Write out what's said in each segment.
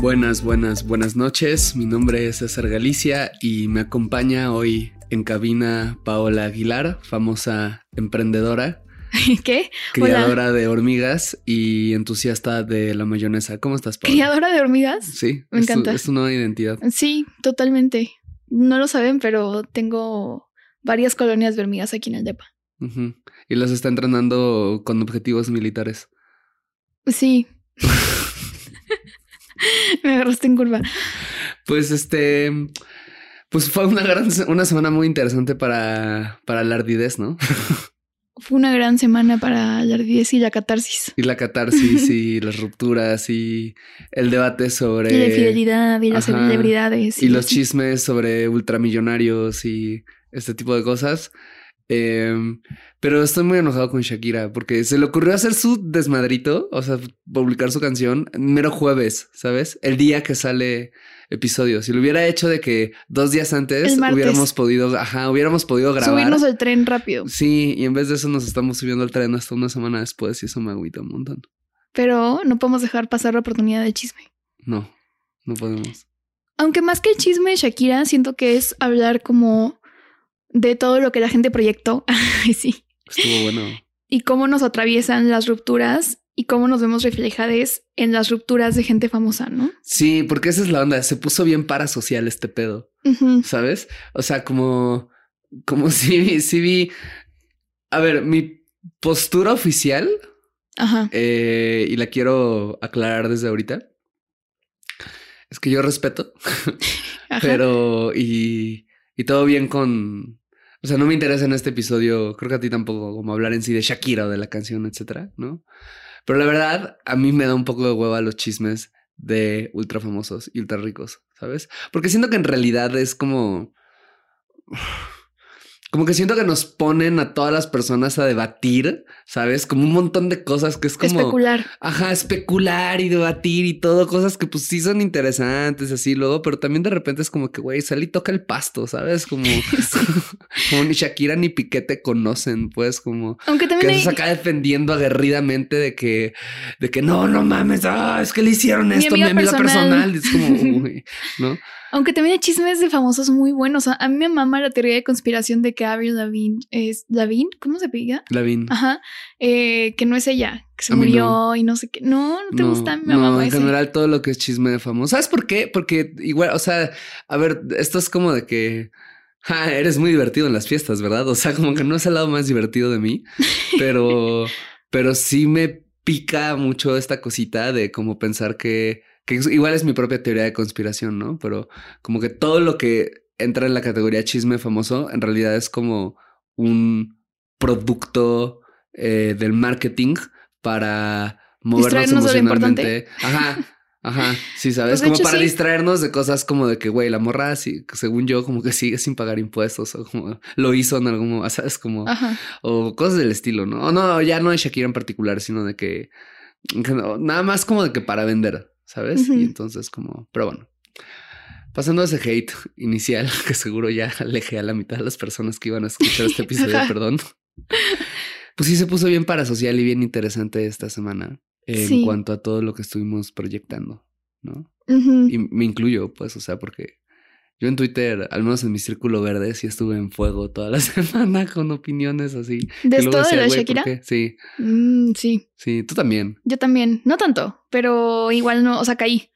Buenas, buenas, buenas noches. Mi nombre es César Galicia y me acompaña hoy en cabina Paola Aguilar, famosa emprendedora, ¿Qué? criadora de hormigas y entusiasta de la mayonesa. ¿Cómo estás, Paola? ¿Criadora de hormigas? Sí, Me es tu- encanta. es tu nueva identidad. Sí, totalmente. No lo saben, pero tengo varias colonias de hormigas aquí en el DEPA. Y las está entrenando con objetivos militares. Sí. Me agarraste en curva. Pues este, pues fue una gran, una semana muy interesante para, para la ardidez, ¿no? Fue una gran semana para la ardidez y la catarsis. Y la catarsis y las rupturas y el debate sobre... y la infidelidad y las ajá. celebridades. y los chismes sobre ultramillonarios y este tipo de cosas. Em, pero estoy muy enojado con Shakira porque se le ocurrió hacer su desmadrito, o sea, publicar su canción mero jueves, ¿sabes? El día que sale episodio. Si lo hubiera hecho de que dos días antes hubiéramos podido, ajá, hubiéramos podido grabar. Subirnos el tren rápido. Sí, y en vez de eso nos estamos subiendo al tren hasta una semana después y eso me agüita un montón. Pero no podemos dejar pasar la oportunidad del chisme. No, no podemos. Aunque más que el chisme de Shakira, siento que es hablar como de todo lo que la gente proyectó. Sí. Estuvo bueno. Y cómo nos atraviesan las rupturas y cómo nos vemos reflejadas en las rupturas de gente famosa, ¿no? Sí, porque esa es la onda. Se puso bien parasocial este pedo. ¿sabes? O sea, como, como si, vi- si vi, a ver, mi postura oficial, Ajá. eh, y la quiero aclarar desde ahorita, es que yo respeto, Ajá. pero, y, y todo bien con, o sea, no me interesa en este episodio, creo que a ti tampoco, como hablar en sí de Shakira o de la canción, etcétera, ¿no? Pero la verdad, a mí me da un poco de hueva los chismes de ultra famosos y ultra ricos, ¿sabes? Porque siento que en realidad es como. Como que siento que nos ponen a todas las personas a debatir, ¿sabes? Como un montón de cosas que es como. Especular. Ajá, especular y debatir y todo, cosas que pues sí son interesantes así luego, pero también de repente es como que, güey, sal y toca el pasto, ¿sabes? Como, como ni Shakira ni Piqué te conocen, pues como Aunque que hay, se acá defendiendo aguerridamente de que, de que no, no mames, ah, es que le hicieron Mi esto mi amiga personal. personal. Es como, uy, ¿no? Aunque también hay chismes de famosos muy buenos. A mí me mama la teoría de conspiración de que Avril Lavigne es Lavigne, ¿cómo se pega? Lavín. Ajá. Eh, que no es ella, que se A murió no. y no sé qué. No, no te No, gusta. Me no, en general todo lo que es chisme de famoso. ¿Sabes por qué? Porque igual, o sea, a ver, esto es como de que ja, eres muy divertido en las fiestas, ¿verdad? O sea, como que no es el lado más divertido de mí, pero, pero sí me pica mucho esta cosita de como pensar que, que igual es mi propia teoría de conspiración, ¿no? Pero como que todo lo que entra en la categoría chisme famoso en realidad es como un producto eh, del marketing para movernos Distraernos de lo emocionalmente. Ajá. Ajá, sí, ¿sabes? Pues, como hecho, para sí. distraernos de cosas como de que, güey, la morra, sí, según yo, como que sigue sin pagar impuestos o como lo hizo en algún momento, ¿sabes? Como, Ajá. o cosas del estilo, ¿no? O no, ya no de Shakira en particular, sino de que, que no, nada más como de que para vender, ¿sabes? Y entonces como, pero bueno. Pasando a ese hate inicial, que seguro ya alejé a la mitad de las personas que iban a escuchar este episodio, perdón. Pues sí se puso bien parasocial y bien interesante esta semana en Sí. cuanto a todo lo que estuvimos proyectando, ¿no? Y me incluyo, pues, o sea, porque Yo en Twitter, al menos en mi círculo verde, sí estuve en fuego toda la semana con opiniones así. ¿De esto de decía, la "Güey, ¿por Shakira? qué?". Sí, Mm, sí, sí, tú también. yo también. No tanto, pero igual no, o sea, caí.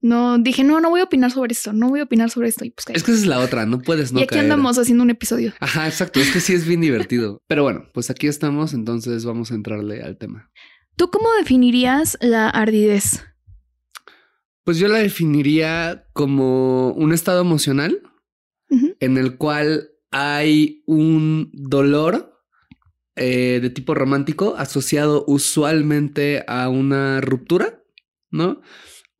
No, dije, no, no voy a opinar sobre esto, no voy a opinar sobre esto. Y pues caí. Es que esa es la otra, no puedes no y aquí caer. andamos haciendo un episodio. Ajá, exacto. Es que sí es bien divertido. Pero bueno, pues aquí estamos, entonces vamos a entrarle al tema. ¿Tú cómo definirías la ardidez? Pues yo la definiría como un estado emocional en el cual hay un dolor eh, de tipo romántico asociado usualmente a una ruptura, ¿no?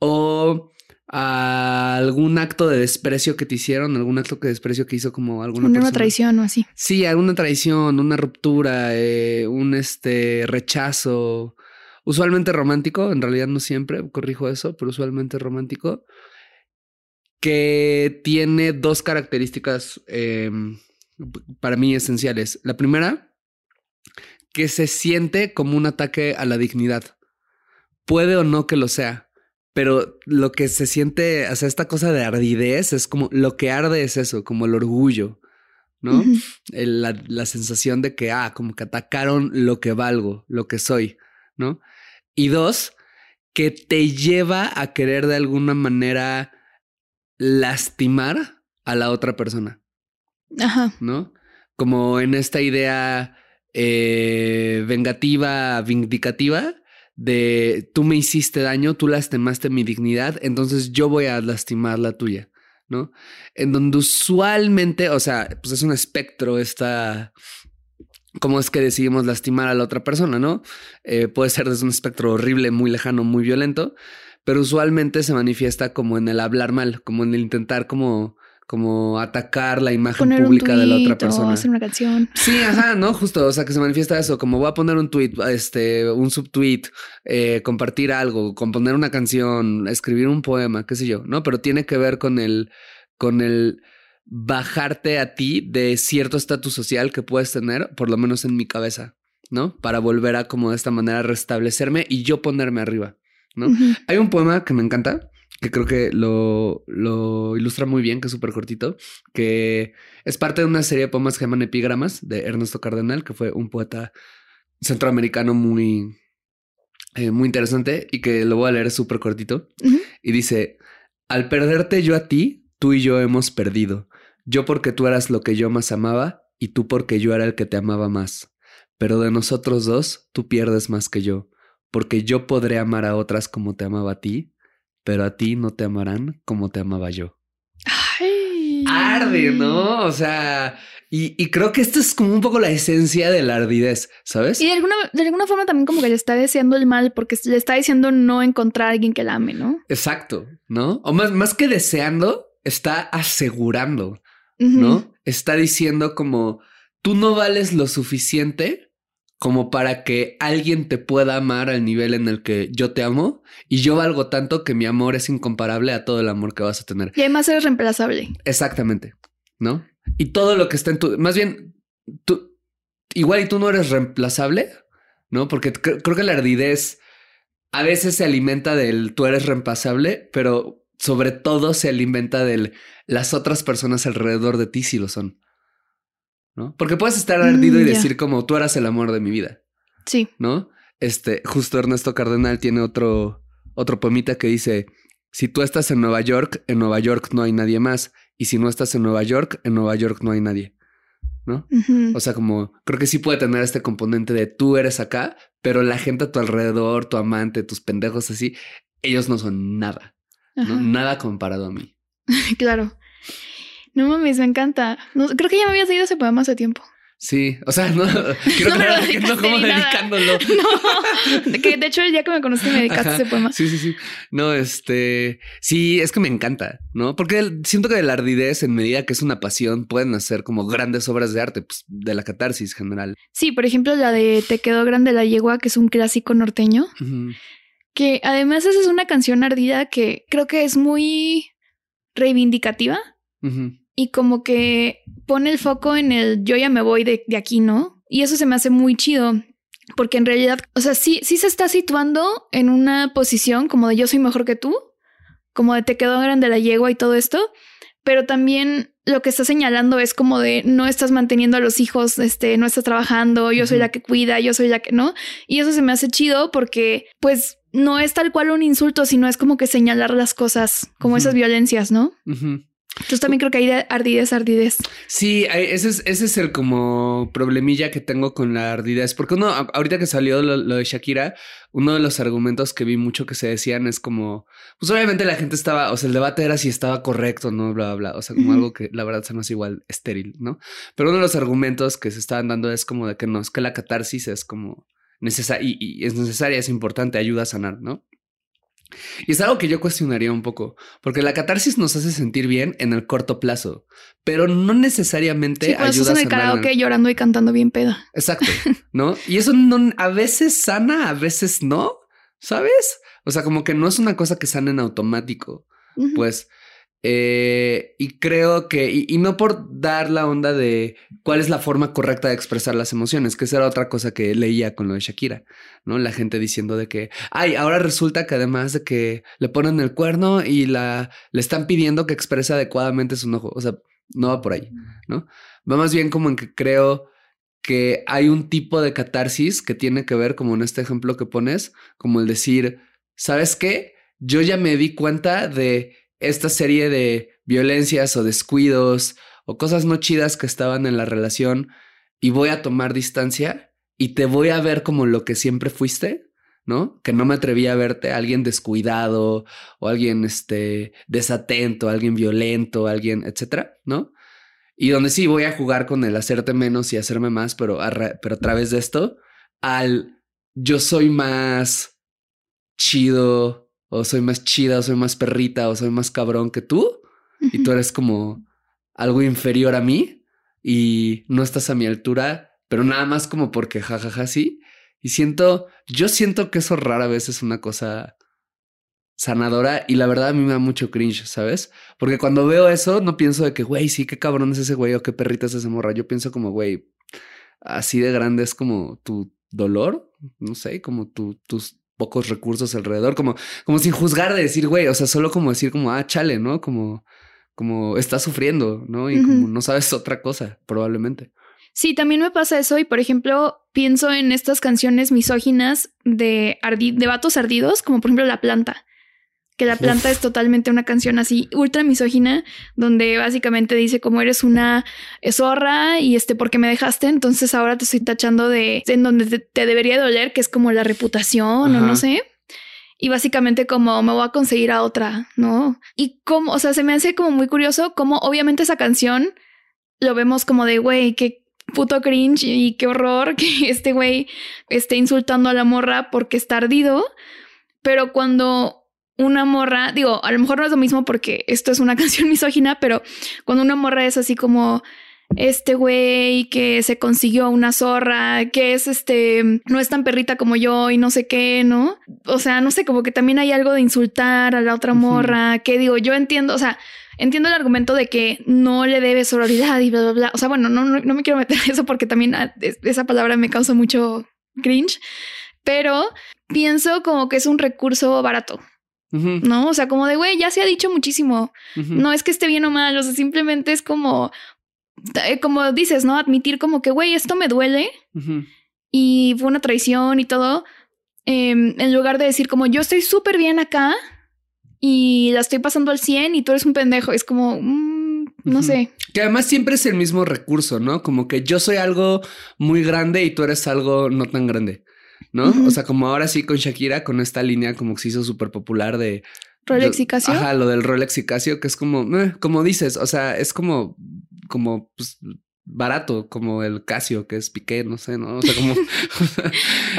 O a algún acto de desprecio que te hicieron, algún acto de desprecio que hizo como alguna Una, persona. traición o así. Sí, alguna traición, una ruptura, eh, un este rechazo, usualmente romántico, en realidad no siempre, corrijo eso, pero usualmente romántico, que tiene dos características eh, para mí esenciales. La primera, que se siente como un ataque a la dignidad. Puede o no que lo sea, pero lo que se siente, o sea, esta cosa de ardidez es como lo que arde es eso, como el orgullo, ¿no? La, la sensación de que, ah, como que atacaron lo que valgo, lo que soy, ¿no? Y dos, que te lleva a querer de alguna manera lastimar a la otra persona, Ajá. ¿no? Como en esta idea eh, vengativa, vindicativa, de tú me hiciste daño, tú lastimaste mi dignidad, entonces yo voy a lastimar la tuya, ¿no? En donde usualmente, o sea, pues es un espectro esta... ¿Cómo es que decidimos lastimar a la otra persona, no? Eh, puede ser desde un espectro horrible, muy lejano, muy violento, pero usualmente se manifiesta como en el hablar mal, como en el intentar como, como atacar la imagen Poner un pública de la otra tuit o persona. hacer una canción. Sí, ajá, no, justo, o sea, que se manifiesta eso, como voy a poner un tweet, este, un subtweet, eh, compartir algo, componer una canción, escribir un poema, qué sé yo, ¿no? Pero tiene que ver con el, con el bajarte a ti de cierto estatus social que puedes tener, por lo menos en mi cabeza, ¿no? Para volver a como de esta manera restablecerme y yo ponerme arriba, ¿no? Hay un poema que me encanta, que creo que lo, lo ilustra muy bien, que es súper cortito, que es parte de una serie de poemas que llaman Epigramas de Ernesto Cardenal, que fue un poeta centroamericano muy, eh, muy interesante y que lo voy a leer súper cortito. Y dice, al perderte yo a ti, tú y yo hemos perdido. Yo porque tú eras lo que yo más amaba y tú porque yo era el que te amaba más. Pero de nosotros dos, tú pierdes más que yo, porque yo podré amar a otras como te amaba a ti, pero a ti no te amarán como te amaba yo. Ay. Arde, ¿no? O sea, y, y creo que esto es como un poco la esencia de la ardidez, ¿sabes? Y de alguna, de alguna forma también como que le está deseando el mal porque le está diciendo no encontrar a alguien que la ame, ¿no? Exacto, ¿no? O más, más que deseando, está asegurando, ¿no? Está diciendo como tú no vales lo suficiente como para que alguien te pueda amar al nivel en el que yo te amo y yo valgo tanto que mi amor es incomparable a todo el amor que vas a tener. Y además eres reemplazable. Exactamente, ¿no? Y todo lo que está en tu, más bien, tú, igual y tú no eres reemplazable, ¿no? Porque cre- creo que la ardidez a veces se alimenta del tú eres reemplazable, pero sobre todo se alimenta del las otras personas alrededor de ti si lo son, ¿no? Porque puedes estar ardido Mm, y decir como tú eras el amor de mi vida, Sí. ¿no? Este, justo Ernesto Cardenal tiene otro, otro poemita que dice, si tú estás en Nueva York, en Nueva York no hay nadie más, y si no estás en Nueva York, en Nueva York no hay nadie, ¿no? O sea, como creo que sí puede tener este componente de tú eres acá, pero la gente a tu alrededor, tu amante, tus pendejos así, ellos no son nada, ¿no? Nada comparado a mí. Claro. No mames, me encanta. No, creo que ya me habías leído ese poema hace tiempo. Sí, o sea, no quiero No que no como dedicándolo. No, de que de hecho el día que me conociste me dedicaste Ajá. ese poema. Sí, sí, sí. No, este, sí, es que me encanta, ¿no? Porque siento que de la ardidez, en medida que es una pasión, pueden hacer como grandes obras de arte, pues de la catarsis general. Sí, por ejemplo, la de Te quedó grande la yegua, que es un clásico norteño. Que además esa es una canción ardida que creo que es muy reivindicativa y como que pone el foco en el yo ya me voy de, de aquí, ¿no? Y eso se me hace muy chido. Porque en realidad, o sea, sí, sí se está situando en una posición como de yo soy mejor que tú, como de te quedó grande la yegua y todo esto, pero también lo que está señalando es como de no estás manteniendo a los hijos, este, no estás trabajando, yo soy la que cuida, yo soy la que no. Y eso se me hace chido porque, pues, no es tal cual un insulto, sino es como que señalar las cosas, como esas violencias, ¿no? Entonces también creo que hay de ardidez, ardidez. Sí, ese es, ese es el como problemilla que tengo con la ardidez. Porque uno, ahorita que salió lo, de Shakira, uno de los argumentos que vi mucho que se decían es como, pues obviamente la gente estaba, o sea, el debate era si estaba correcto, no, bla, bla, bla. O sea, como algo que la verdad se nos igual estéril, ¿no? Pero uno de los argumentos que se estaban dando es como de que no, es que la catarsis es como y es necesaria, es importante, ayuda a sanar, ¿no? Y es algo que yo cuestionaría un poco, porque la catarsis nos hace sentir bien en el corto plazo, pero no necesariamente sí, ayuda en el karaoke llorando y cantando bien peda. Exacto, ¿no? Y eso no, a veces sana, a veces no, ¿sabes? O sea, como que no es una cosa que sana en automático. Pues eh, y creo que, y, no por dar la onda de cuál es la forma correcta de expresar las emociones, que esa era otra cosa que leía con lo de Shakira, ¿no? La gente diciendo de que, ay, ahora resulta que además de que le ponen el cuerno y la, le están pidiendo que exprese adecuadamente su enojo, o sea, no va por ahí, ¿no? Va más bien como en que creo que hay un tipo de catarsis que tiene que ver, como en este ejemplo que pones, como el decir, ¿sabes qué? Yo ya me di cuenta de esta serie de violencias o descuidos o cosas no chidas que estaban en la relación y voy a tomar distancia y te voy a ver como lo que siempre fuiste, ¿no? Que no me atreví a verte, alguien descuidado o alguien este, desatento, alguien violento, alguien, etcétera, ¿no? Y donde sí voy a jugar con el hacerte menos y hacerme más, pero pero a través de esto, al yo soy más chido, o soy más chida, o soy más perrita, o soy más cabrón que tú, y tú eres como algo inferior a mí y no estás a mi altura, pero nada más como porque jajaja sí. Y siento, yo siento que eso rara vez es una cosa sanadora y la verdad a mí me da mucho cringe, ¿sabes? Porque cuando veo eso no pienso de que, güey, sí, qué cabrón es ese güey o qué perrita es esa morra. Yo pienso como, güey, así de grande es como tu dolor, no sé, como tu, tus pocos recursos alrededor, como, como sin juzgar de decir, güey, o sea, solo como decir como, ah, chale, ¿no? Como, como estás sufriendo, ¿no? Y como no sabes otra cosa, probablemente. Sí, también me pasa eso y, por ejemplo, pienso en estas canciones misóginas de, de vatos ardidos, como por ejemplo La Planta que la planta es totalmente una canción así ultra misógina, donde básicamente dice como eres una zorra y este porque me dejaste, entonces ahora te estoy tachando de en donde te, debería doler, que es como la reputación o no sé. Y básicamente como me voy a conseguir a otra, ¿no? Y como, o sea, se me hace como muy curioso como obviamente esa canción lo vemos como de, güey, qué puto cringe y qué horror que este güey esté insultando a la morra porque está ardido. Pero cuando una morra, digo, a lo mejor no es lo mismo porque esto es una canción misógina, pero cuando una morra es así como este güey que se consiguió una zorra, que es este, no es tan perrita como yo y no sé qué, ¿no? O sea, no sé, como que también hay algo de insultar a la otra morra, que digo, yo entiendo, o sea, entiendo el argumento de que no le debe sororidad y bla, bla, bla. O sea, bueno, no, no, no me quiero meter en eso porque también ah, esa palabra me causa mucho cringe, pero pienso como que es un recurso barato. ¿No? O sea, como de, güey, ya se ha dicho muchísimo. No es que esté bien o mal, o sea, simplemente es como, eh, como dices, ¿no? Admitir como que, güey, esto me duele y fue una traición y todo. Em, en lugar de decir como, yo estoy súper bien acá y la estoy pasando al 100 y tú eres un pendejo. Es como, mm, no sé. Que además siempre es el mismo recurso, ¿no? Como que yo soy algo muy grande y tú eres algo no tan grande. ¿No? O sea, como ahora sí con Shakira, con esta línea como que se hizo súper popular de... Rolex y Casio. Ajá, lo del Rolex y Casio, que es como, eh, como dices, o sea, es como, como, pues, barato, como el Casio, que es Piqué, no sé, ¿no? O sea, como,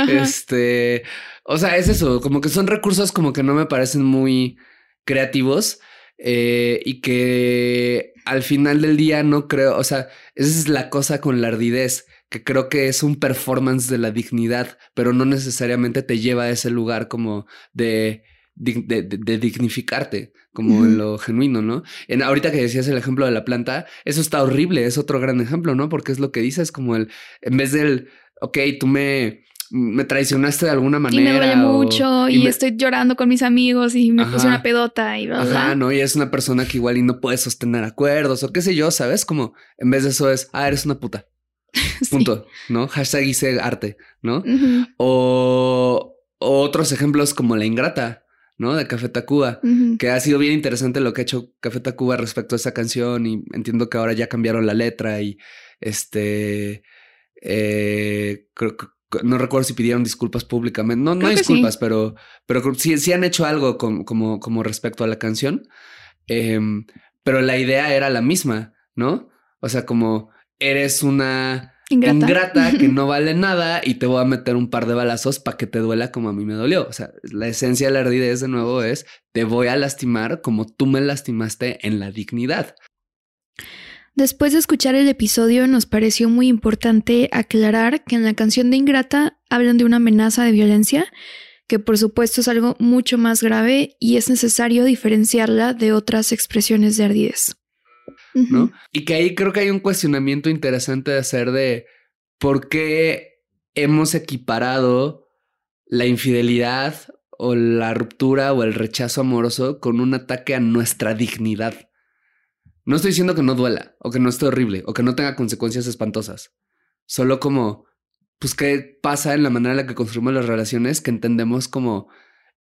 este, o sea, es eso, como que son recursos como que no me parecen muy creativos eh, y que al final del día no creo, o sea, esa es la cosa con la ardidez que creo que es un performance de la dignidad, pero no necesariamente te lleva a ese lugar como de, de, dignificarte, como en lo genuino, ¿no? En, ahorita que decías el ejemplo de la planta, eso está horrible, es otro gran ejemplo, ¿no? Porque es lo que dices, como el, en vez del, ok, tú me me traicionaste de alguna manera. Y me duele o- mucho y, me- estoy llorando con mis amigos y me puse Ajá. una pedota y bla, bla. Ajá, no, y es una persona que igual y no puede sostener acuerdos o qué sé yo, ¿sabes? Como en vez de eso es, ah, eres una puta. Sí. Punto, ¿no? Hashtag hice arte, ¿no? O, o otros ejemplos como La Ingrata, ¿no? De Café Tacuba, que ha sido bien interesante lo que ha hecho Café Tacuba respecto a esa canción y entiendo que ahora ya cambiaron la letra y este, eh, creo que no recuerdo si pidieron disculpas públicamente, no, no Creo sí. disculpas, pero, pero sí, sí han hecho algo com- como, como respecto a la canción. Em, pero la idea era la misma, ¿no? O sea, como eres una Ingrata. ingrata que no vale nada y te voy a meter un par de balazos para que te duela como a mí me dolió. O sea, la esencia de la ardidez de nuevo es te voy a lastimar como tú me lastimaste en la dignidad. Después de escuchar el episodio, nos pareció muy importante aclarar que en la canción de Ingrata hablan de una amenaza de violencia, que por supuesto es algo mucho más grave y es necesario diferenciarla de otras expresiones de ardidez. Y que ahí creo que hay un cuestionamiento interesante de hacer de por qué hemos equiparado la infidelidad o la ruptura o el rechazo amoroso con un ataque a nuestra dignidad. No estoy diciendo que no duela o que no esté horrible o que no tenga consecuencias espantosas. Solo como, pues, qué pasa en la manera en la que construimos las relaciones que entendemos como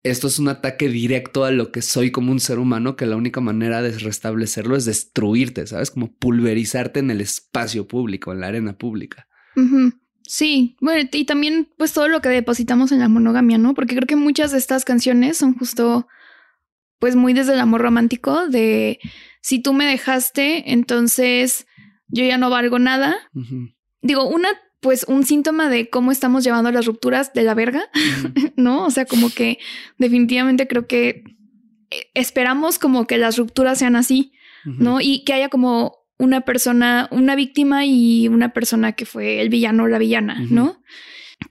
esto es un ataque directo a lo que soy como un ser humano, que la única manera de restablecerlo es destruirte, ¿sabes? Como pulverizarte en el espacio público, en la arena pública. Sí, bueno, y también pues todo lo que depositamos en la monogamia, ¿no? Porque creo que muchas de estas canciones son justo pues muy desde el amor romántico de si tú me dejaste, entonces yo ya no valgo nada. Digo, una pues un síntoma de cómo estamos llevando las rupturas de la verga, ¿no? O sea, como que definitivamente creo que eh, esperamos como que las rupturas sean así. ¿no? Y que haya como una persona, una víctima y una persona que fue el villano o la villana. ¿no?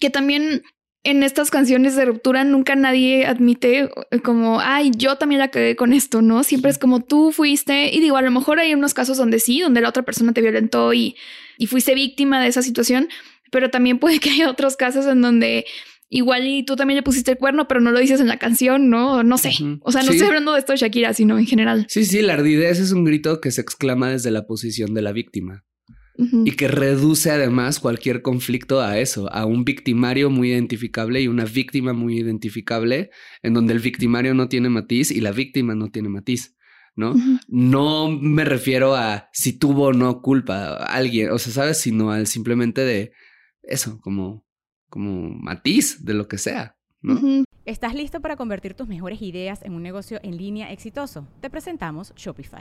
Que también en estas canciones de ruptura nunca nadie admite eh, como, ay, yo también la cagué con esto, ¿no? Siempre es como tú fuiste, y digo, a lo mejor hay unos casos donde sí, donde la otra persona te violentó y, y fuiste víctima de esa situación, pero también puede que haya otros casos en donde igual y tú también le pusiste el cuerno, pero no lo dices en la canción, ¿no? No sé. O sea, no Sí. estoy hablando de esto de Shakira, sino en general. Sí, sí, la ardidez es un grito que se exclama desde la posición de la víctima Y que reduce además cualquier conflicto a eso, a un victimario muy identificable y una víctima muy identificable, en donde el victimario no tiene matiz y la víctima no tiene matiz, ¿no? No me refiero a si tuvo o no culpa a alguien, o sea, ¿sabes? Sino al simplemente de eso, como, como matiz de lo que sea. ¿Estás listo para convertir tus mejores ideas en un negocio en línea exitoso? Te presentamos Shopify.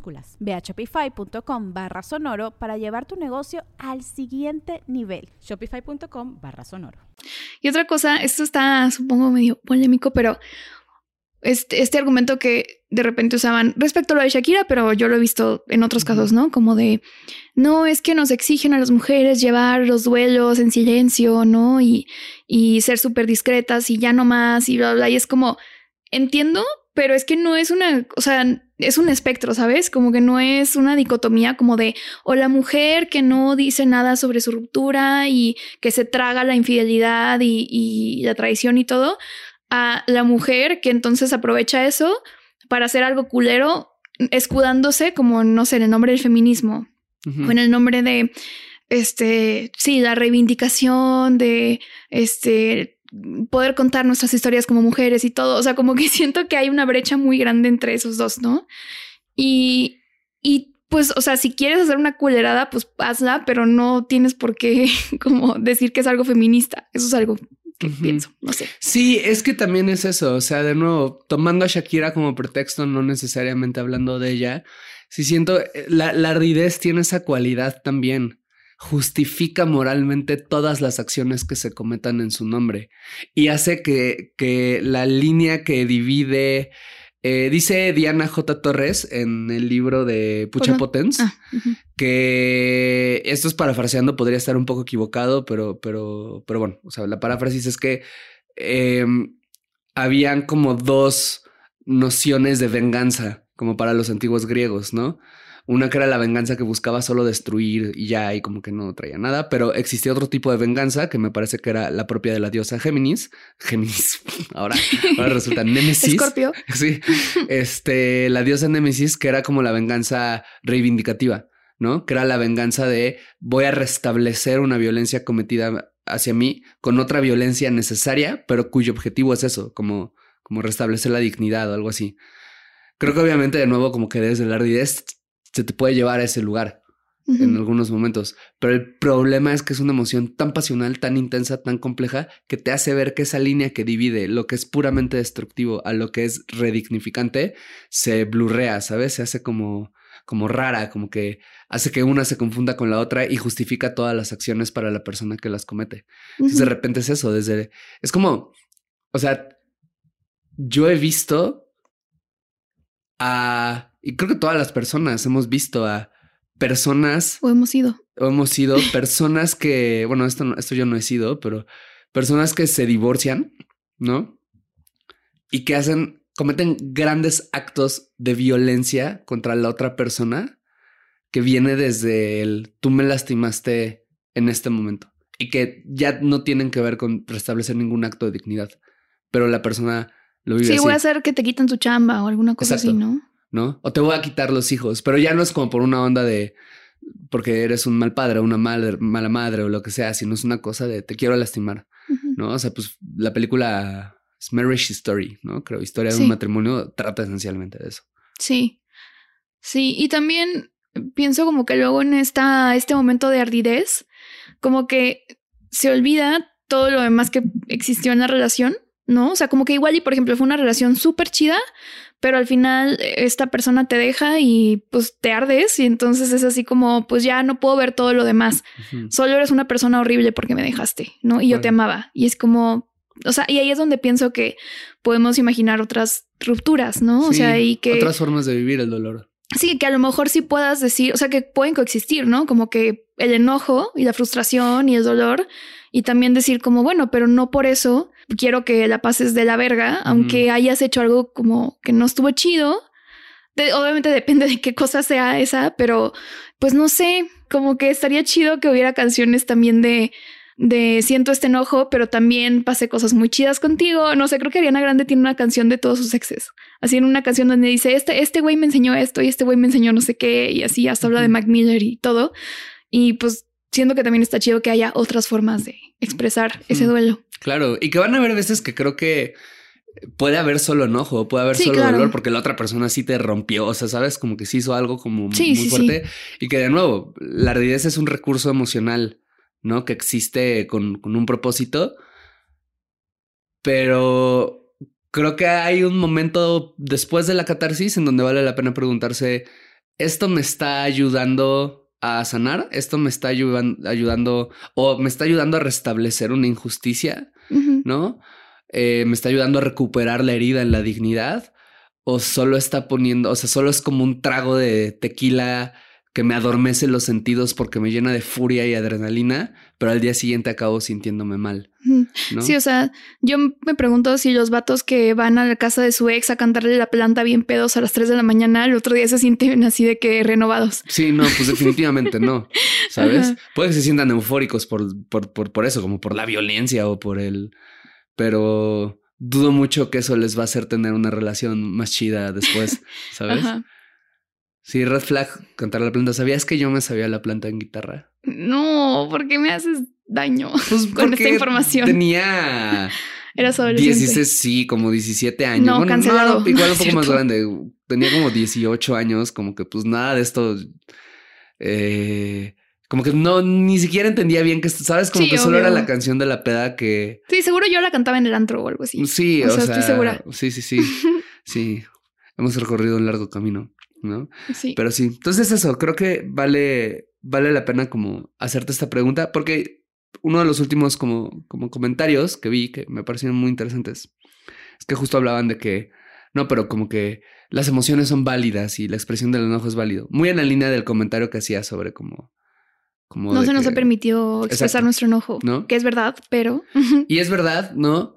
Ve a shopify.com barra sonoro para llevar tu negocio al siguiente nivel. Shopify.com barra sonoro. Y otra cosa, esto está, supongo, medio polémico, pero este, este argumento que de repente usaban respecto a lo de Shakira, pero yo lo he visto en otros casos, ¿no? Como de, no, es que nos exigen a las mujeres llevar los duelos en silencio, ¿no? Y, y ser súper discretas y ya no más y bla, bla. Y es como, entiendo, pero es que no es una, o sea, es un espectro, ¿sabes? Como que no es una dicotomía como de, o la mujer que no dice nada sobre su ruptura y que se traga la infidelidad y, y la traición y todo, a la mujer que entonces aprovecha eso para hacer algo culero, escudándose como, no sé, en el nombre del feminismo o en el nombre de, este, sí, la reivindicación de, este, poder contar nuestras historias como mujeres y todo. O sea, como que siento que hay una brecha muy grande entre esos dos, ¿no? Y, y pues, o sea, si quieres hacer una culerada, pues hazla, pero no tienes por qué como decir que es algo feminista. Eso es algo que pienso, no sé. Sí, es que también es eso. O sea, de nuevo, tomando a Shakira como pretexto, no necesariamente hablando de ella. Sí siento, eh, la, la ardidez tiene esa cualidad también justifica moralmente todas las acciones que se cometan en su nombre y hace que, que la línea que divide, eh, dice Diana J. Torres en el libro de Pucha Potens, ah, que esto es parafraseando, podría estar un poco equivocado, pero, pero, pero bueno, o sea, la paráfrasis es que em, habían como dos nociones de venganza, como para los antiguos griegos, ¿no? Una que era la venganza que buscaba solo destruir y ya, y como que no traía nada, pero existía otro tipo de venganza que me parece que era la propia de la diosa Géminis. Géminis, ahora, ahora resulta Némesis. Escorpio. Sí, este, la diosa Némesis, que era como la venganza reivindicativa, ¿no? Que era la venganza de voy a restablecer una violencia cometida hacia mí con otra violencia necesaria, pero cuyo objetivo es eso, como, como restablecer la dignidad o algo así. Creo que obviamente de nuevo como que desde la ardidez se te puede llevar a ese lugar en algunos momentos. Pero el problema es que es una emoción tan pasional, tan intensa, tan compleja, que te hace ver que esa línea que divide lo que es puramente destructivo a lo que es redignificante se blurrea, ¿sabes? Se hace como, como rara, como que hace que una se confunda con la otra y justifica todas las acciones para la persona que las comete. Entonces de repente es eso, desde... Es como, o sea, yo he visto a y creo que todas las personas hemos visto a personas. O hemos sido. O hemos sido personas que, bueno, esto, esto yo no he sido, pero personas que se divorcian, ¿no? Y que hacen, cometen grandes actos de violencia contra la otra persona que viene desde el tú me lastimaste en este momento y que ya no tienen que ver con restablecer ningún acto de dignidad, pero la persona lo vive sí, voy a hacer que te quiten tu chamba o alguna cosa así, ¿no? ¿No? O te voy a quitar los hijos, pero ya no es como por una onda de porque eres un mal padre, una mal, mala madre o lo que sea, sino es una cosa de te quiero lastimar, ¿no? O sea, pues la película es Marriage Story, ¿no? Creo, historia de un matrimonio trata esencialmente de eso. Sí, sí, y también pienso como que luego en esta, este momento de ardidez, como que se olvida todo lo demás que existió en la relación, ¿no? O sea, como que igual y por ejemplo fue una relación súper chida, pero al final eh, esta persona te deja y pues te ardes y entonces es así como, pues ya no puedo ver todo lo demás. Solo eres una persona horrible porque me dejaste, ¿no? Y yo te amaba. Y es como, o sea, y ahí es donde pienso que podemos imaginar otras rupturas, ¿no? o sea, y que... Otras formas de vivir el dolor. Sí, que a lo mejor sí puedas decir, o sea, que pueden coexistir, ¿no? Como que el enojo y la frustración y el dolor y también decir como, bueno, pero no por eso quiero que la pases de la verga, aunque hayas hecho algo como que no estuvo chido. obviamente depende de qué cosa sea esa, pero pues no sé, como que estaría chido que hubiera canciones también de de siento este enojo, pero también pasé cosas muy chidas contigo. No sé, creo que Ariana Grande tiene una canción de todos sus exes. Así en una canción donde dice, este, este güey me enseñó esto y este güey me enseñó no sé qué y así hasta habla de Mac Miller y todo. Y pues siento que también está chido que haya otras formas de expresar ese duelo. Claro, y que van a haber veces que creo que puede haber solo enojo, puede haber solo dolor porque la otra persona sí te rompió, o sea, sabes, como que sí hizo algo como muy fuerte. Y que de nuevo, la ardidez es un recurso emocional, ¿no? Que existe con, con un propósito, pero creo que hay un momento después de la catarsis en donde vale la pena preguntarse, ¿esto me está ayudando a sanar, esto me está ayudando o me está ayudando a restablecer una injusticia, ¿no? Eh, me está ayudando a recuperar la herida en la dignidad o solo está poniendo, o sea, solo es como un trago de tequila que me adormece los sentidos porque me llena de furia y adrenalina, pero al día siguiente acabo sintiéndome mal. Sí, o sea, yo me pregunto si los vatos que van a la casa de su ex a cantarle la planta bien pedos a las 3 de la mañana, el otro día se sienten así de que renovados. Sí, no, pues definitivamente no, ¿sabes? Puede que se sientan eufóricos por, por, por, por eso, como por la violencia o por el... Pero dudo mucho que eso les va a hacer tener una relación más chida después, ¿sabes? Sí, Red Flag, cantar la planta. ¿Sabías que yo me sabía la planta en guitarra? No, ¿por qué me haces daño pues con esta información? Tenía Eras adolescente. 16, sí, como 17 años. No, cancelado. igual un poco más grande. Tenía como 18 años, como que pues nada de esto. eh, como que no, ni siquiera entendía bien que, ¿sabes? Como Sí, que solo era la canción de la peda que... Sí, seguro yo la cantaba en el antro o algo así. Sí, O o, sea, sea, estoy segura. Sí, sí, sí. sí. Hemos recorrido un largo camino, ¿no? Sí. Pero sí, entonces eso, creo que vale, vale la pena como hacerte esta pregunta, porque uno de los últimos como, como comentarios que vi que me parecieron muy interesantes es que justo hablaban de que, no, pero como que las emociones son válidas y la expresión del enojo es válido. Muy en la línea del comentario que hacía sobre como... como no se nos que- ha permitido expresar Exacto. nuestro enojo, ¿No? que es verdad, pero Y es verdad, ¿no?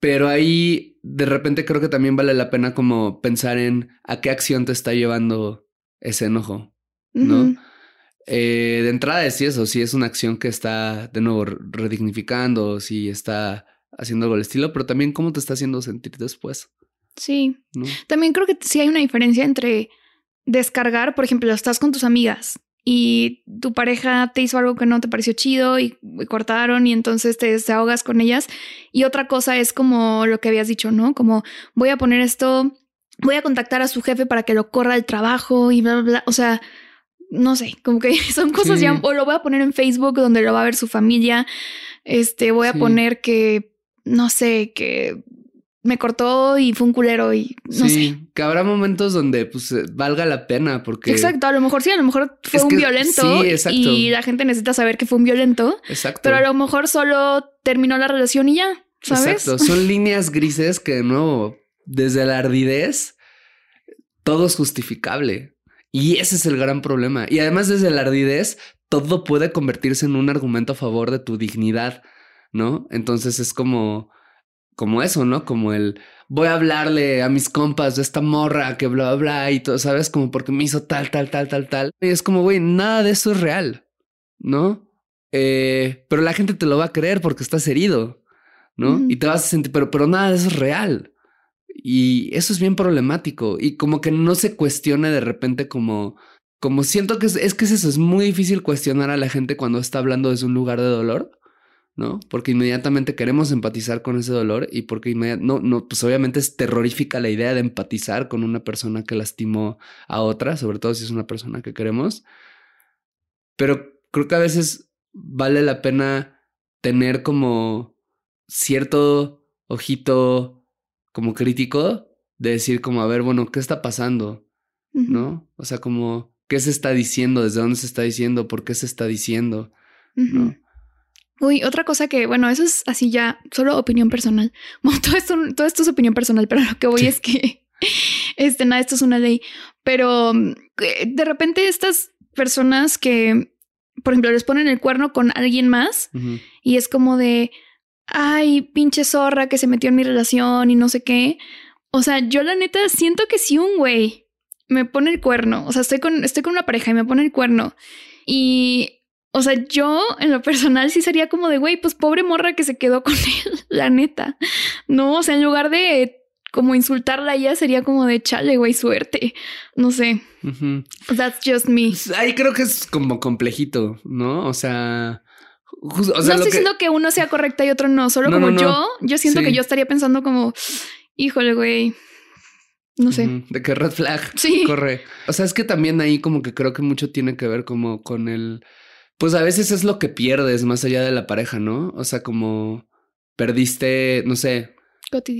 Pero ahí de repente creo que también vale la pena como pensar en a qué acción te está llevando ese enojo. ¿no? Eh, de entrada es eso, si es una acción que está de nuevo re- redignificando, si está haciendo algo al estilo, pero también cómo te está haciendo sentir después, sí. ¿no? También creo que sí hay una diferencia entre descargar, por ejemplo, estás con tus amigas y tu pareja te hizo algo que no te pareció chido y, y cortaron y entonces te desahogas con ellas. Y otra cosa es como lo que habías dicho, ¿no? Como voy a poner esto, voy a contactar a su jefe para que lo corra del trabajo y bla, bla, bla. O sea, no sé, como que son cosas Sí. ya, o lo voy a poner en Facebook donde lo va a ver su familia. Este, voy a Sí. poner que, no sé, que me cortó y fue un culero y no sé. sí, que habrá momentos donde pues eh, valga la pena porque... Exacto, a lo mejor sí, a lo mejor fue Es un que- violento sí, exacto. y la gente necesita saber que fue un violento, Exacto. pero a lo mejor solo terminó la relación y ya, ¿sabes? Exacto, son líneas grises que de nuevo, desde la ardidez, todo es justificable. Y ese es el gran problema. Y además desde la ardidez, todo puede convertirse en un argumento a favor de tu dignidad, ¿no? Entonces es como, como eso, ¿no? Como el, voy a hablarle a mis compas de esta morra que bla, bla, bla, y todo, ¿sabes? Como porque me hizo tal, tal, tal, tal, tal. Y es como, güey, nada de eso es real, ¿no? Eh, pero la gente te lo va a creer porque estás herido. ¿no? Y te vas a sentir, pero, pero nada de eso es real. Y eso es bien problemático. Y como que no se cuestione de repente como, como siento que es, es que es eso, es muy difícil cuestionar a la gente cuando está hablando desde un lugar de dolor, ¿no? Porque inmediatamente queremos empatizar con ese dolor y porque no, no, pues obviamente es terrorífica la idea de empatizar con una persona que lastimó a otra, sobre todo si es una persona que queremos. Pero creo que a veces vale la pena tener como cierto ojito como crítico de decir como, a ver, bueno, ¿qué está pasando? ¿No? O sea, como, ¿qué se está diciendo? ¿Desde dónde se está diciendo? ¿Por qué se está diciendo? ¿No? Uy, otra cosa que, bueno, eso es así ya, solo opinión personal. Bueno, todo esto, todo esto es opinión personal, pero lo que voy Sí. es que, este, nada, esto es una ley. Pero que de repente estas personas que, por ejemplo, les ponen el cuerno con alguien más y es como de, ay, pinche zorra que se metió en mi relación y no sé qué. O sea, yo la neta siento que si un güey me pone el cuerno, o sea, estoy con, estoy con una pareja y me pone el cuerno y, o sea, yo en lo personal sí sería como de, güey, pues pobre morra que se quedó con él, la neta. No, o sea, en lugar de como insultarla a ella, sería como de, chale, güey, suerte. No sé, that's just me. Pues ahí creo que es como complejito, ¿no? O sea, jus- o sea, no estoy que- diciendo que uno sea correcta y otro no, solo No, como no, no. yo, yo siento Sí. que yo estaría pensando como, híjole, güey, no sé. De que red flag. Sí. Corre. O sea, es que también ahí como que creo que mucho tiene que ver como con el... Pues a veces es lo que pierdes más allá de la pareja, ¿no? O sea, como perdiste, no sé,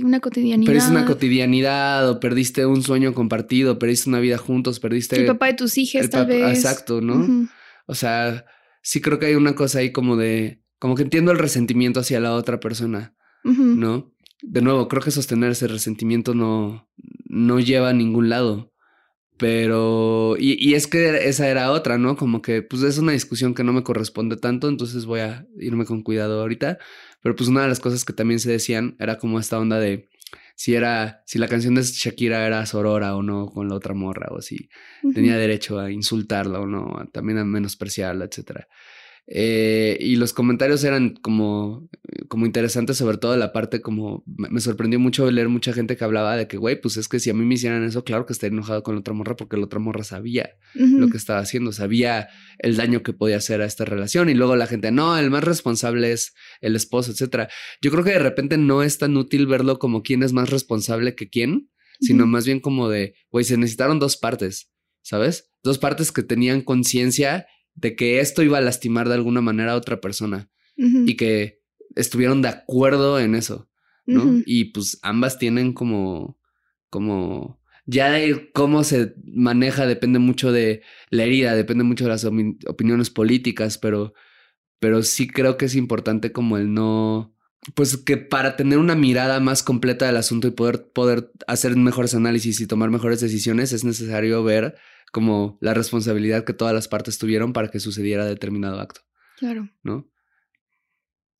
una cotidianidad. perdiste una cotidianidad o perdiste un sueño compartido, perdiste una vida juntos, perdiste... el papá de tus hijas, tal vez. Exacto, ¿no? O sea, sí creo que hay una cosa ahí como de... Como que entiendo el resentimiento hacia la otra persona. ¿no? De nuevo, creo que sostener ese resentimiento no, no lleva a ningún lado. Pero, y, y es que esa era otra, ¿no? Como que, pues es una discusión que no me corresponde tanto, entonces voy a irme con cuidado ahorita. Pero pues una de las cosas que también se decían era como esta onda de si era, si la canción de Shakira era sorora o no con la otra morra, o si tenía derecho a insultarla o no, a- también a menospreciarla, etcétera. Eh, y los comentarios eran como, como interesantes, sobre todo la parte como me sorprendió mucho leer mucha gente que hablaba de que, güey, pues es que si a mí me hicieran eso, claro que estaría enojado con la otra morra porque la otra morra sabía lo que estaba haciendo, sabía el daño que podía hacer a esta relación. Y luego la gente, no, el más responsable es el esposo, etcétera. Yo creo que de repente no es tan útil verlo como quién es más responsable que quién, sino más bien como de, güey, se necesitaron dos partes, ¿sabes? Dos partes que tenían conciencia de que esto iba a lastimar de alguna manera a otra persona y que estuvieron de acuerdo en eso, ¿no? Y pues ambas tienen como, como, ya cómo se maneja depende mucho de la herida, depende mucho de las opiniones políticas, pero, pero sí creo que es importante como el no, pues que para tener una mirada más completa del asunto y poder, poder hacer mejores análisis y tomar mejores decisiones es necesario ver como la responsabilidad que todas las partes tuvieron para que sucediera determinado acto. Claro. ¿No?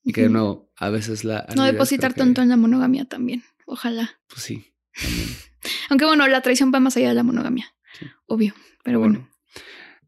Y que de nuevo, a veces la... No depositar tanto en la monogamia también. Ojalá. Pues sí, también. Aunque bueno, la traición va más allá de la monogamia. Obvio. Pero bueno.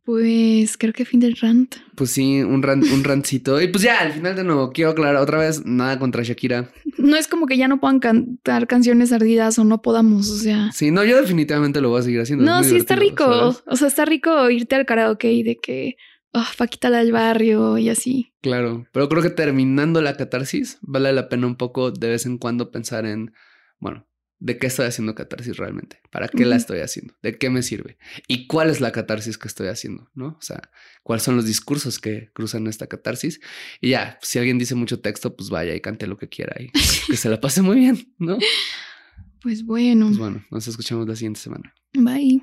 Pues creo que fin del rant. Pues sí, un rant, un rantcito. Y pues ya, al final de nuevo, quiero aclarar otra vez, nada contra Shakira. No es como que ya no puedan cantar canciones ardidas o no podamos, o sea. Sí, no, yo definitivamente lo voy a seguir haciendo. No, sí está rico. O sea, está rico irte al karaoke y de que, oh, Paquita la del barrio y así. Claro, pero creo que terminando la catarsis, vale la pena un poco de vez en cuando pensar en, bueno, de qué estoy haciendo catarsis realmente, para qué la estoy haciendo, de qué me sirve y cuál es la catarsis que estoy haciendo, ¿no? O sea, cuáles son los discursos que cruzan esta catarsis. Y ya, si alguien dice mucho texto, pues vaya y cante lo que quiera y que se la pase muy bien, ¿no? Pues bueno. Pues bueno, nos escuchamos la siguiente semana. Bye.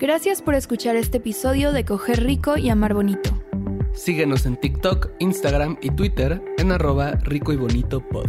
Gracias por escuchar este episodio de Coger Rico y Amar Bonito. Síguenos en TikTok, Instagram y Twitter en arroba rico y bonito pod.